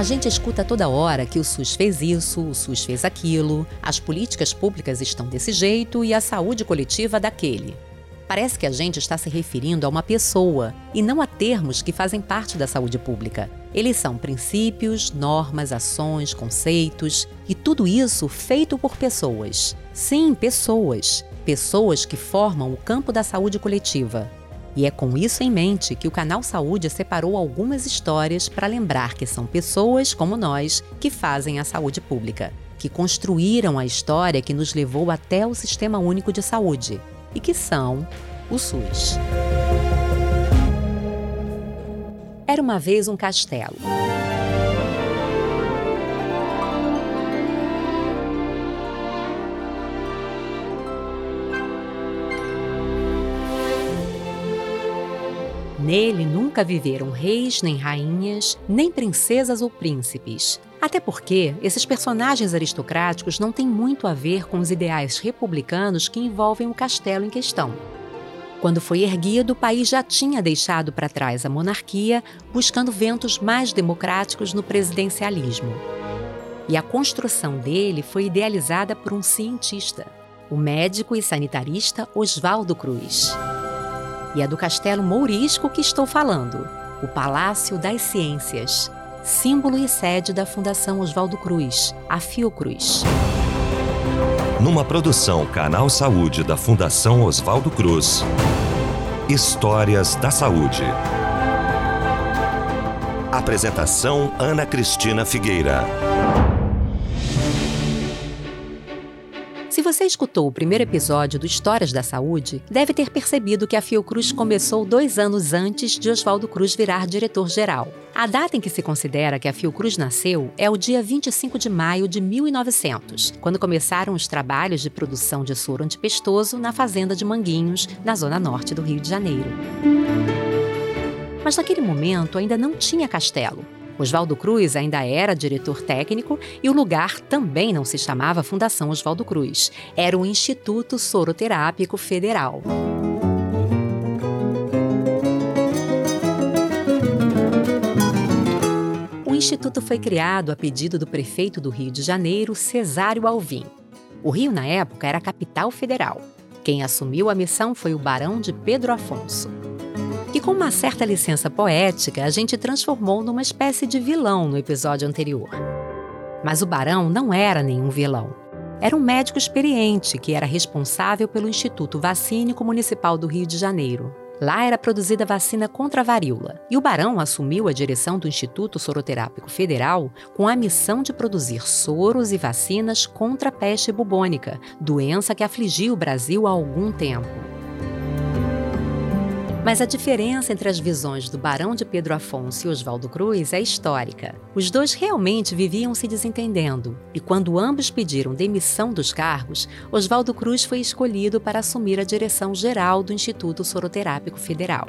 A gente escuta toda hora que o SUS fez isso, o SUS fez aquilo, as políticas públicas estão desse jeito e a saúde coletiva daquele. Parece que a gente está se referindo a uma pessoa e não a termos que fazem parte da saúde pública. Eles são princípios, normas, ações, conceitos e tudo isso feito por pessoas. Sim, pessoas. Pessoas que formam o campo da saúde coletiva. E é com isso em mente que o Canal Saúde separou algumas histórias para lembrar que são pessoas como nós que fazem a saúde pública, que construíram a história que nos levou até o Sistema Único de Saúde e que são o SUS. Era uma vez um castelo. Nele nunca viveram reis, nem rainhas, nem princesas ou príncipes. Até porque esses personagens aristocráticos não têm muito a ver com os ideais republicanos que envolvem o castelo em questão. Quando foi erguido, o país já tinha deixado para trás a monarquia, buscando ventos mais democráticos no presidencialismo. E a construção dele foi idealizada por um cientista, o médico e sanitarista Oswaldo Cruz. E é do Castelo Mourisco que estou falando, o Palácio das Ciências, símbolo e sede da Fundação Oswaldo Cruz, a Fiocruz. Numa produção Canal Saúde da Fundação Oswaldo Cruz. Histórias da Saúde. Apresentação Ana Cristina Figueira. Você escutou o primeiro episódio do Histórias da Saúde, deve ter percebido que a Fiocruz começou dois anos antes de Oswaldo Cruz virar diretor-geral. A data em que se considera que a Fiocruz nasceu é o dia 25 de maio de 1900, quando começaram os trabalhos de produção de soro antipestoso na fazenda de Manguinhos, na zona norte do Rio de Janeiro. Mas naquele momento ainda não tinha castelo. Oswaldo Cruz ainda era diretor técnico e o lugar também não se chamava Fundação Oswaldo Cruz. Era o Instituto Soroterápico Federal. O instituto foi criado a pedido do prefeito do Rio de Janeiro, Cesário Alvim. O Rio, na época, era capital federal. Quem assumiu a missão foi o Barão de Pedro Afonso que, com uma certa licença poética, a gente transformou numa espécie de vilão no episódio anterior. Mas o Barão não era nenhum vilão. Era um médico experiente que era responsável pelo Instituto Vacínico Municipal do Rio de Janeiro. Lá era produzida vacina contra a varíola, e o Barão assumiu a direção do Instituto Soroterápico Federal com a missão de produzir soros e vacinas contra a peste bubônica, doença que afligia o Brasil há algum tempo. Mas a diferença entre as visões do Barão de Pedro Afonso e Oswaldo Cruz é histórica. Os dois realmente viviam se desentendendo, e quando ambos pediram demissão dos cargos, Oswaldo Cruz foi escolhido para assumir a direção geral do Instituto Soroterápico Federal.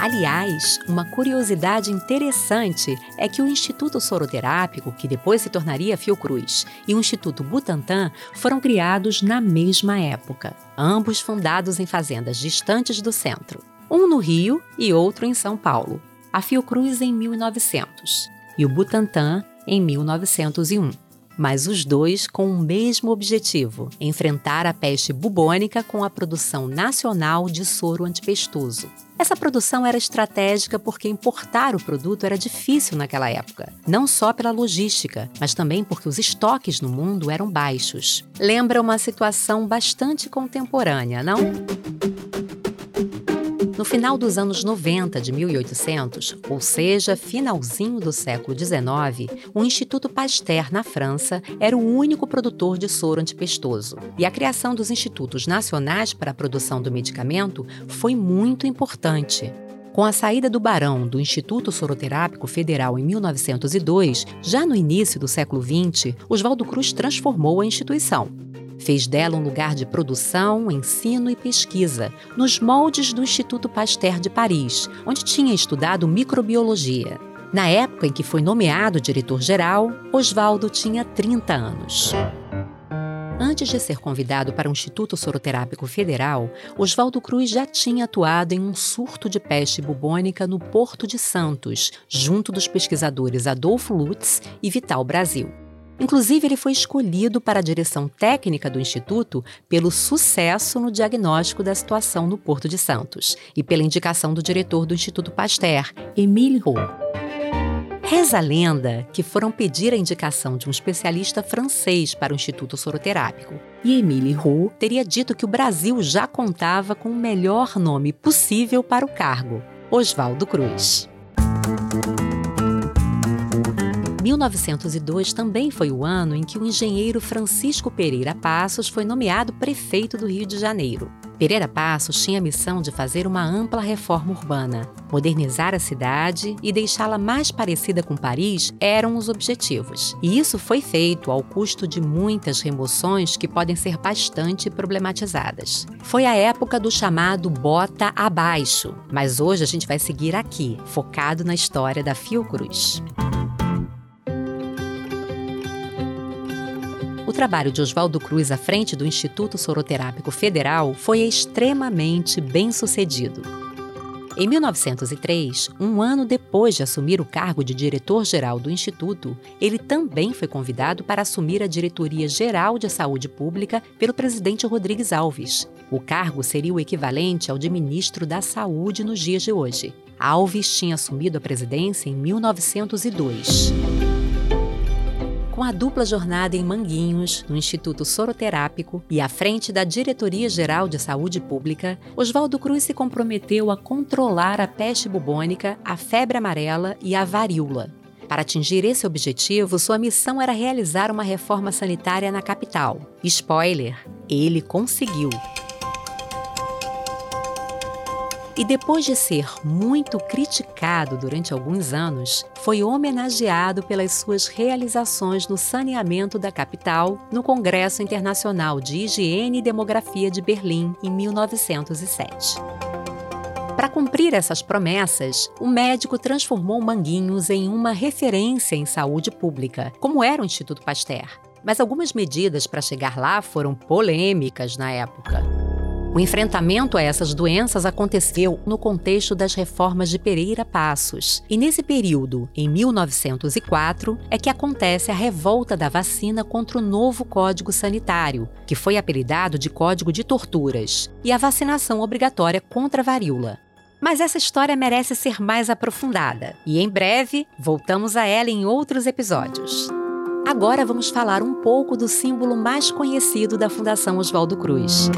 Aliás, uma curiosidade interessante é que o Instituto Soroterápico, que depois se tornaria Fiocruz, e o Instituto Butantan foram criados na mesma época, ambos fundados em fazendas distantes do centro, um no Rio e outro em São Paulo. A Fiocruz em 1900 e o Butantan em 1901 mas os dois com o mesmo objetivo: enfrentar a peste bubônica com a produção nacional de soro antipestoso. Essa produção era estratégica porque importar o produto era difícil naquela época, não só pela logística, mas também porque os estoques no mundo eram baixos. Lembra uma situação bastante contemporânea, não? No final dos anos 90 de 1800, ou seja, finalzinho do século XIX, o Instituto Pasteur, na França, era o único produtor de soro antipestoso. E a criação dos institutos nacionais para a produção do medicamento foi muito importante. Com a saída do Barão do Instituto Soroterápico Federal em 1902, já no início do século XX, Oswaldo Cruz transformou a instituição. Fez dela um lugar de produção, ensino e pesquisa, nos moldes do Instituto Pasteur de Paris, onde tinha estudado microbiologia. Na época em que foi nomeado diretor-geral, Oswaldo tinha 30 anos. Antes de ser convidado para o Instituto Soroterápico Federal, Oswaldo Cruz já tinha atuado em um surto de peste bubônica no Porto de Santos, junto dos pesquisadores Adolfo Lutz e Vital Brasil. Inclusive, ele foi escolhido para a direção técnica do Instituto pelo sucesso no diagnóstico da situação no Porto de Santos e pela indicação do diretor do Instituto Pasteur, Émile Roux. Reza a lenda que foram pedir a indicação de um especialista francês para o Instituto Soroterápico. E Émile Roux teria dito que o Brasil já contava com o melhor nome possível para o cargo, Oswaldo Cruz. 1902 também foi o ano em que o engenheiro Francisco Pereira Passos foi nomeado prefeito do Rio de Janeiro. Pereira Passos tinha a missão de fazer uma ampla reforma urbana. Modernizar a cidade e deixá-la mais parecida com Paris eram os objetivos. E isso foi feito ao custo de muitas remoções que podem ser bastante problematizadas. Foi a época do chamado bota abaixo, mas hoje a gente vai seguir aqui, focado na história da Fiocruz. Trabalho de Oswaldo Cruz à frente do Instituto Soroterápico Federal foi extremamente bem sucedido. Em 1903, um ano depois de assumir o cargo de diretor-geral do Instituto, ele também foi convidado para assumir a Diretoria Geral de Saúde Pública pelo presidente Rodrigues Alves. O cargo seria o equivalente ao de ministro da Saúde nos dias de hoje. Alves tinha assumido a presidência em 1902. Com a dupla jornada em Manguinhos, no Instituto Soroterápico e à frente da Diretoria Geral de Saúde Pública, Oswaldo Cruz se comprometeu a controlar a peste bubônica, a febre amarela e a varíola. Para atingir esse objetivo, sua missão era realizar uma reforma sanitária na capital. Spoiler: ele conseguiu. E depois de ser muito criticado durante alguns anos, foi homenageado pelas suas realizações no saneamento da capital no Congresso Internacional de Higiene e Demografia de Berlim em 1907. Para cumprir essas promessas, o médico transformou Manguinhos em uma referência em saúde pública, como era o Instituto Pasteur. Mas algumas medidas para chegar lá foram polêmicas na época. O enfrentamento a essas doenças aconteceu no contexto das reformas de Pereira Passos. E nesse período, em 1904, é que acontece a revolta da vacina contra o novo Código Sanitário, que foi apelidado de Código de Torturas, e a vacinação obrigatória contra a varíola. Mas essa história merece ser mais aprofundada, e em breve voltamos a ela em outros episódios. Agora vamos falar um pouco do símbolo mais conhecido da Fundação Oswaldo Cruz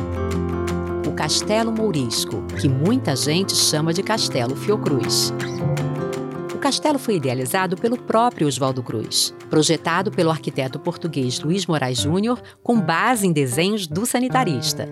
Castelo Mourisco, que muita gente chama de Castelo Fiocruz. O castelo foi idealizado pelo próprio Oswaldo Cruz, projetado pelo arquiteto português Luiz Moraes Júnior, com base em desenhos do sanitarista.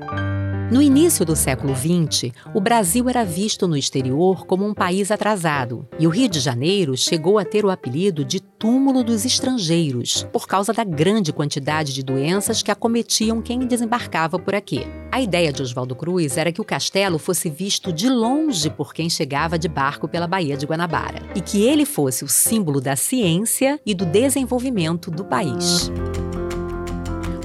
No início do século XX, o Brasil era visto no exterior como um país atrasado, e o Rio de Janeiro chegou a ter o apelido de túmulo dos estrangeiros, por causa da grande quantidade de doenças que acometiam quem desembarcava por aqui. A ideia de Oswaldo Cruz era que o castelo fosse visto de longe por quem chegava de barco pela Baía de Guanabara, e que ele fosse o símbolo da ciência e do desenvolvimento do país.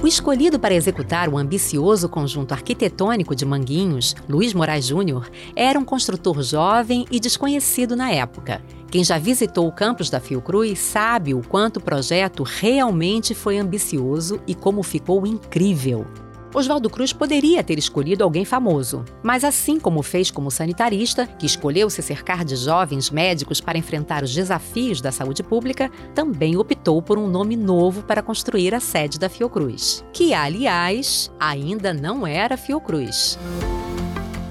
O escolhido para executar o ambicioso conjunto arquitetônico de Manguinhos, Luiz Moraes Júnior, era um construtor jovem e desconhecido na época. Quem já visitou o campus da Fiocruz sabe o quanto o projeto realmente foi ambicioso e como ficou incrível. Oswaldo Cruz poderia ter escolhido alguém famoso, mas assim como fez como sanitarista, que escolheu se cercar de jovens médicos para enfrentar os desafios da saúde pública, também optou por um nome novo para construir a sede da Fiocruz, que, aliás, ainda não era Fiocruz.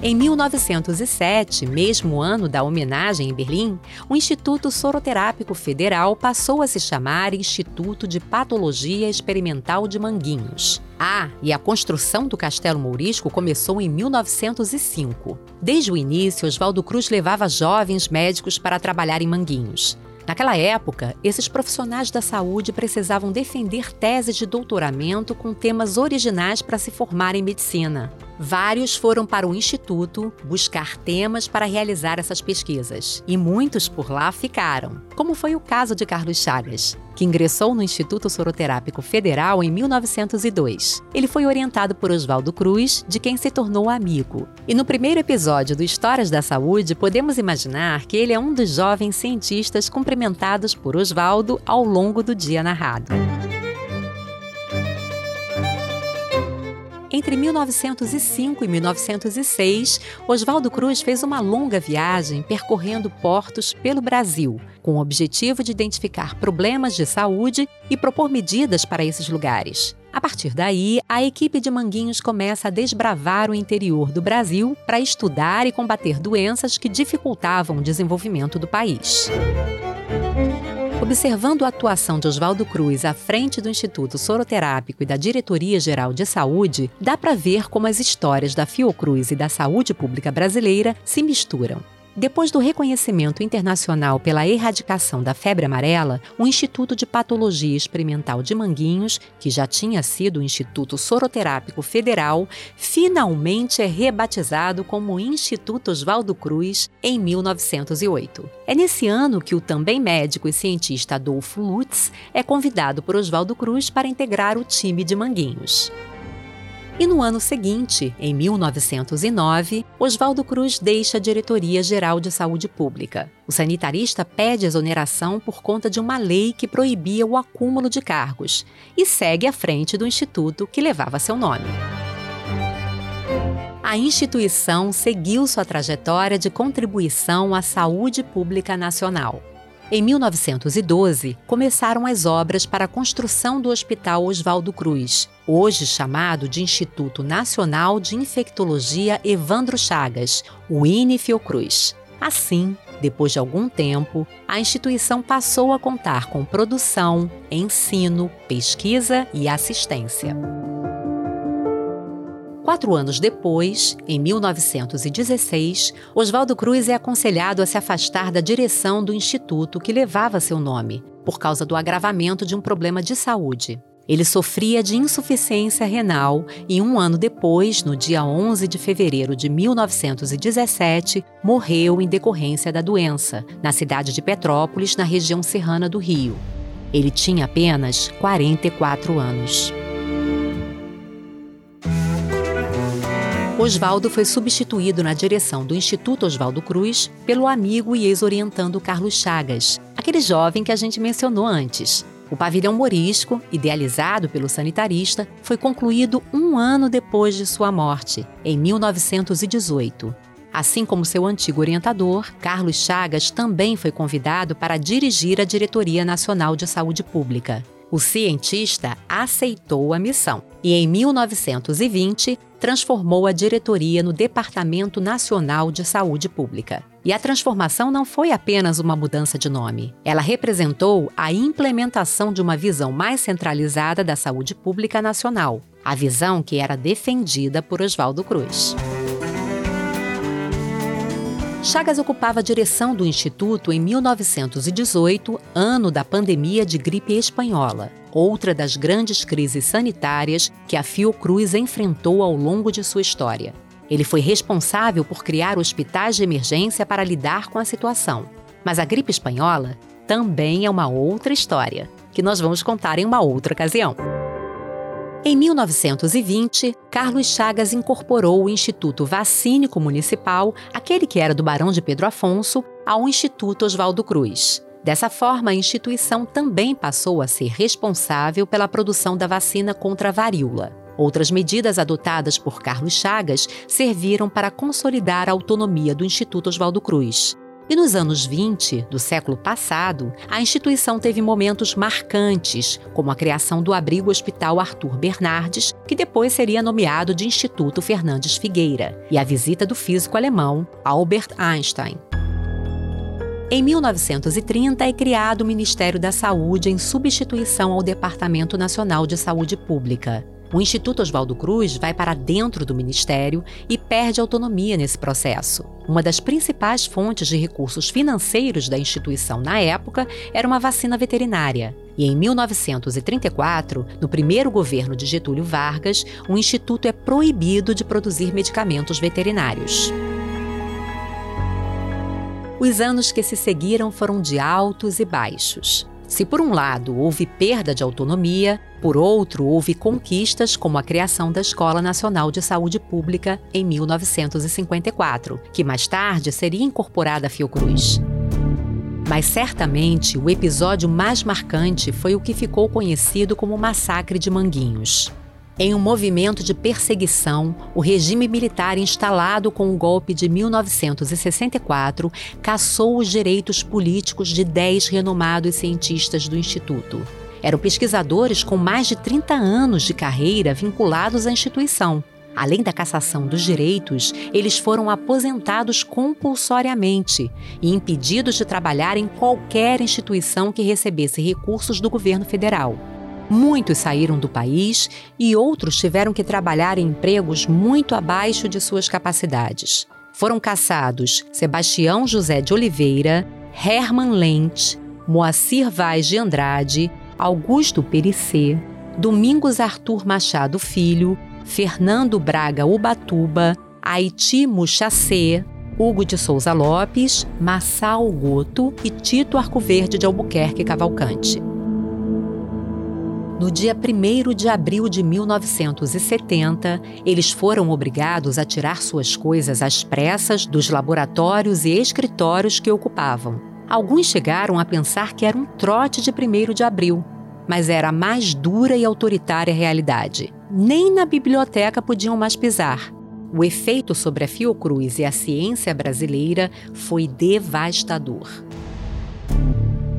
Em 1907, mesmo ano da homenagem em Berlim, o Instituto Soroterápico Federal passou a se chamar Instituto de Patologia Experimental de Manguinhos. Ah, e a construção do Castelo Mourisco começou em 1905. Desde o início, Oswaldo Cruz levava jovens médicos para trabalhar em Manguinhos. Naquela época, esses profissionais da saúde precisavam defender teses de doutoramento com temas originais para se formar em medicina. Vários foram para o Instituto buscar temas para realizar essas pesquisas, e muitos por lá ficaram, como foi o caso de Carlos Chagas, que ingressou no Instituto Soroterápico Federal em 1902. Ele foi orientado por Oswaldo Cruz, de quem se tornou amigo. E no primeiro episódio do Histórias da Saúde, podemos imaginar que ele é um dos jovens cientistas cumprimentados por Oswaldo ao longo do dia narrado. Entre 1905 e 1906, Oswaldo Cruz fez uma longa viagem percorrendo portos pelo Brasil, com o objetivo de identificar problemas de saúde e propor medidas para esses lugares. A partir daí, a equipe de Manguinhos começa a desbravar o interior do Brasil para estudar e combater doenças que dificultavam o desenvolvimento do país. Observando a atuação de Oswaldo Cruz à frente do Instituto Soroterápico e da Diretoria Geral de Saúde, dá para ver como as histórias da Fiocruz e da saúde pública brasileira se misturam. Depois do reconhecimento internacional pela erradicação da febre amarela, o Instituto de Patologia Experimental de Manguinhos, que já tinha sido o Instituto Soroterápico Federal, finalmente é rebatizado como Instituto Oswaldo Cruz em 1908. É nesse ano que o também médico e cientista Adolfo Lutz é convidado por Oswaldo Cruz para integrar o time de Manguinhos. E no ano seguinte, em 1909, Oswaldo Cruz deixa a Diretoria Geral de Saúde Pública. O sanitarista pede exoneração por conta de uma lei que proibia o acúmulo de cargos e segue à frente do instituto que levava seu nome. A instituição seguiu sua trajetória de contribuição à saúde pública nacional. Em 1912, começaram as obras para a construção do Hospital Oswaldo Cruz, hoje chamado de Instituto Nacional de Infectologia Evandro Chagas, o INE Fiocruz. Assim, depois de algum tempo, a instituição passou a contar com produção, ensino, pesquisa e assistência. Quatro anos depois, em 1916, Oswaldo Cruz é aconselhado a se afastar da direção do instituto que levava seu nome, por causa do agravamento de um problema de saúde. Ele sofria de insuficiência renal e, um ano depois, no dia 11 de fevereiro de 1917, morreu em decorrência da doença, na cidade de Petrópolis, na região serrana do Rio. Ele tinha apenas 44 anos. Oswaldo foi substituído na direção do Instituto Oswaldo Cruz pelo amigo e ex-orientando Carlos Chagas, aquele jovem que a gente mencionou antes. O pavilhão morisco, idealizado pelo sanitarista, foi concluído um ano depois de sua morte, em 1918. Assim como seu antigo orientador, Carlos Chagas também foi convidado para dirigir a Diretoria Nacional de Saúde Pública. O cientista aceitou a missão e, em 1920, transformou a diretoria no Departamento Nacional de Saúde Pública. E a transformação não foi apenas uma mudança de nome. Ela representou a implementação de uma visão mais centralizada da saúde pública nacional, a visão que era defendida por Oswaldo Cruz. Chagas ocupava a direção do Instituto em 1918, ano da pandemia de gripe espanhola, outra das grandes crises sanitárias que a Fiocruz enfrentou ao longo de sua história. Ele foi responsável por criar hospitais de emergência para lidar com a situação. Mas a gripe espanhola também é uma outra história, que nós vamos contar em uma outra ocasião. Em 1920, Carlos Chagas incorporou o Instituto Vacínico Municipal, aquele que era do Barão de Pedro Afonso, ao Instituto Oswaldo Cruz. Dessa forma, a instituição também passou a ser responsável pela produção da vacina contra a varíola. Outras medidas adotadas por Carlos Chagas serviram para consolidar a autonomia do Instituto Oswaldo Cruz. E nos anos 20 do século passado, a instituição teve momentos marcantes, como a criação do abrigo Hospital Arthur Bernardes, que depois seria nomeado de Instituto Fernandes Figueira, e a visita do físico alemão Albert Einstein. Em 1930 é criado o Ministério da Saúde em substituição ao Departamento Nacional de Saúde Pública. O Instituto Oswaldo Cruz vai para dentro do Ministério e perde autonomia nesse processo. Uma das principais fontes de recursos financeiros da instituição na época era uma vacina veterinária. E em 1934, no primeiro governo de Getúlio Vargas, o instituto é proibido de produzir medicamentos veterinários. Os anos que se seguiram foram de altos e baixos. Se por um lado houve perda de autonomia, por outro houve conquistas como a criação da Escola Nacional de Saúde Pública em 1954, que mais tarde seria incorporada à Fiocruz. Mas certamente o episódio mais marcante foi o que ficou conhecido como Massacre de Manguinhos. Em um movimento de perseguição, o regime militar instalado com o golpe de 1964 cassou os direitos políticos de dez renomados cientistas do Instituto. Eram pesquisadores com mais de 30 anos de carreira vinculados à instituição. Além da cassação dos direitos, eles foram aposentados compulsoriamente e impedidos de trabalhar em qualquer instituição que recebesse recursos do governo federal. Muitos saíram do país e outros tiveram que trabalhar em empregos muito abaixo de suas capacidades. Foram caçados Sebastião José de Oliveira, Hermann Lentz, Moacir Vaz de Andrade, Augusto Perissé, Domingos Arthur Machado Filho, Fernando Braga Ubatuba, Haiti Muxacê, Hugo de Souza Lopes, Massal Goto e Tito Arcoverde de Albuquerque Cavalcante. No dia 1 de abril de 1970, eles foram obrigados a tirar suas coisas às pressas dos laboratórios e escritórios que ocupavam. Alguns chegaram a pensar que era um trote de 1 de abril, mas era a mais dura e autoritária realidade. Nem na biblioteca podiam mais pisar. O efeito sobre a Fiocruz e a ciência brasileira foi devastador.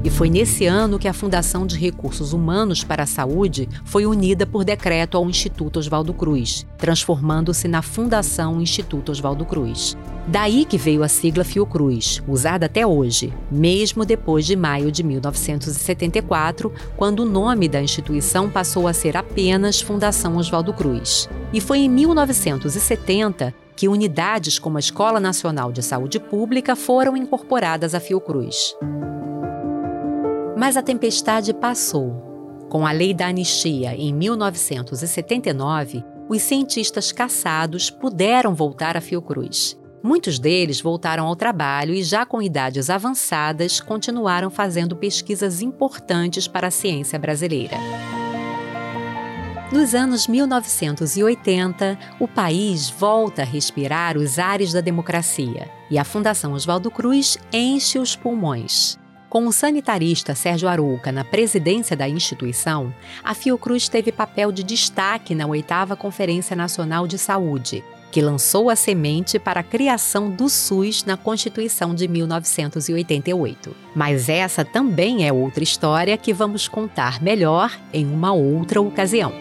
E foi nesse ano que a Fundação de Recursos Humanos para a Saúde foi unida por decreto ao Instituto Oswaldo Cruz, transformando-se na Fundação Instituto Oswaldo Cruz. Daí que veio a sigla Fiocruz, usada até hoje, mesmo depois de maio de 1974, quando o nome da instituição passou a ser apenas Fundação Oswaldo Cruz. E foi em 1970 que unidades como a Escola Nacional de Saúde Pública foram incorporadas à Fiocruz. Mas a tempestade passou. Com a lei da anistia em 1979, os cientistas caçados puderam voltar à Fiocruz. Muitos deles voltaram ao trabalho e, já com idades avançadas, continuaram fazendo pesquisas importantes para a ciência brasileira. Nos anos 1980, o país volta a respirar os ares da democracia e a Fundação Oswaldo Cruz enche os pulmões. Com o sanitarista Sérgio Arouca na presidência da instituição, a Fiocruz teve papel de destaque na oitava Conferência Nacional de Saúde, que lançou a semente para a criação do SUS na Constituição de 1988. Mas essa também é outra história que vamos contar melhor em uma outra ocasião.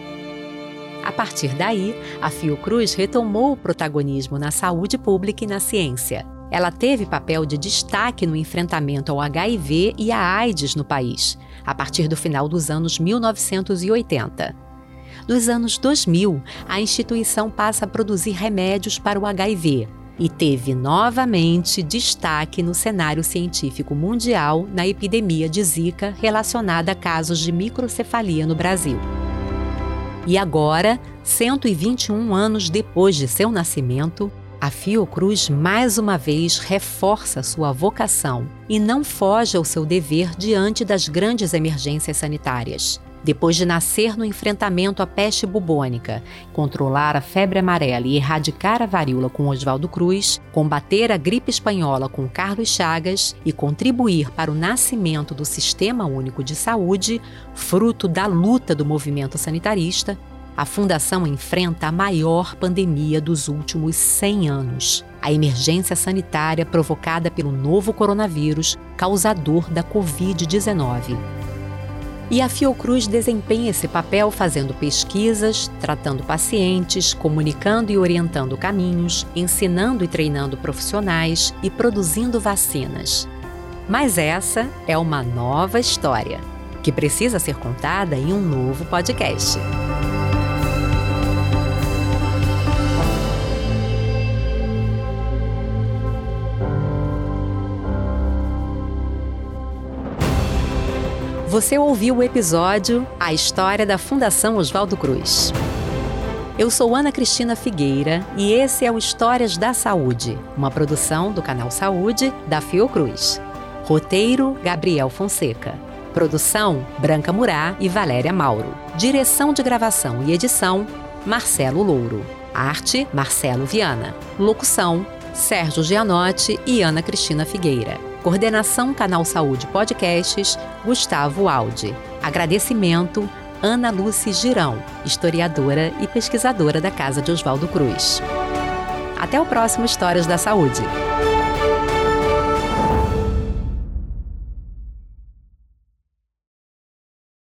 A partir daí, a Fiocruz retomou o protagonismo na saúde pública e na ciência. Ela teve papel de destaque no enfrentamento ao HIV e à AIDS no país, a partir do final dos anos 1980. Nos anos 2000, a instituição passa a produzir remédios para o HIV e teve novamente destaque no cenário científico mundial na epidemia de Zika relacionada a casos de microcefalia no Brasil. E agora, 121 anos depois de seu nascimento, a Fiocruz mais uma vez reforça sua vocação e não foge ao seu dever diante das grandes emergências sanitárias. Depois de nascer no enfrentamento à peste bubônica, controlar a febre amarela e erradicar a varíola com Oswaldo Cruz, combater a gripe espanhola com Carlos Chagas e contribuir para o nascimento do Sistema Único de Saúde, fruto da luta do movimento sanitarista, a Fundação enfrenta a maior pandemia dos últimos 100 anos, a emergência sanitária provocada pelo novo coronavírus, causador da Covid-19. E a Fiocruz desempenha esse papel fazendo pesquisas, tratando pacientes, comunicando e orientando caminhos, ensinando e treinando profissionais e produzindo vacinas. Mas essa é uma nova história, que precisa ser contada em um novo podcast. Você ouviu o episódio A História da Fundação Oswaldo Cruz. Eu sou Ana Cristina Figueira e esse é o Histórias da Saúde, uma produção do canal Saúde da Fiocruz. Roteiro: Gabriel Fonseca. Produção: Branca Murá e Valéria Mauro. Direção de gravação e edição: Marcelo Louro. Arte: Marcelo Viana. Locução: Sérgio Gianotti e Ana Cristina Figueira. Coordenação Canal Saúde Podcasts, Gustavo Aldi. Agradecimento Ana Lúcia Girão, historiadora e pesquisadora da Casa de Oswaldo Cruz. Até o próximo Histórias da Saúde.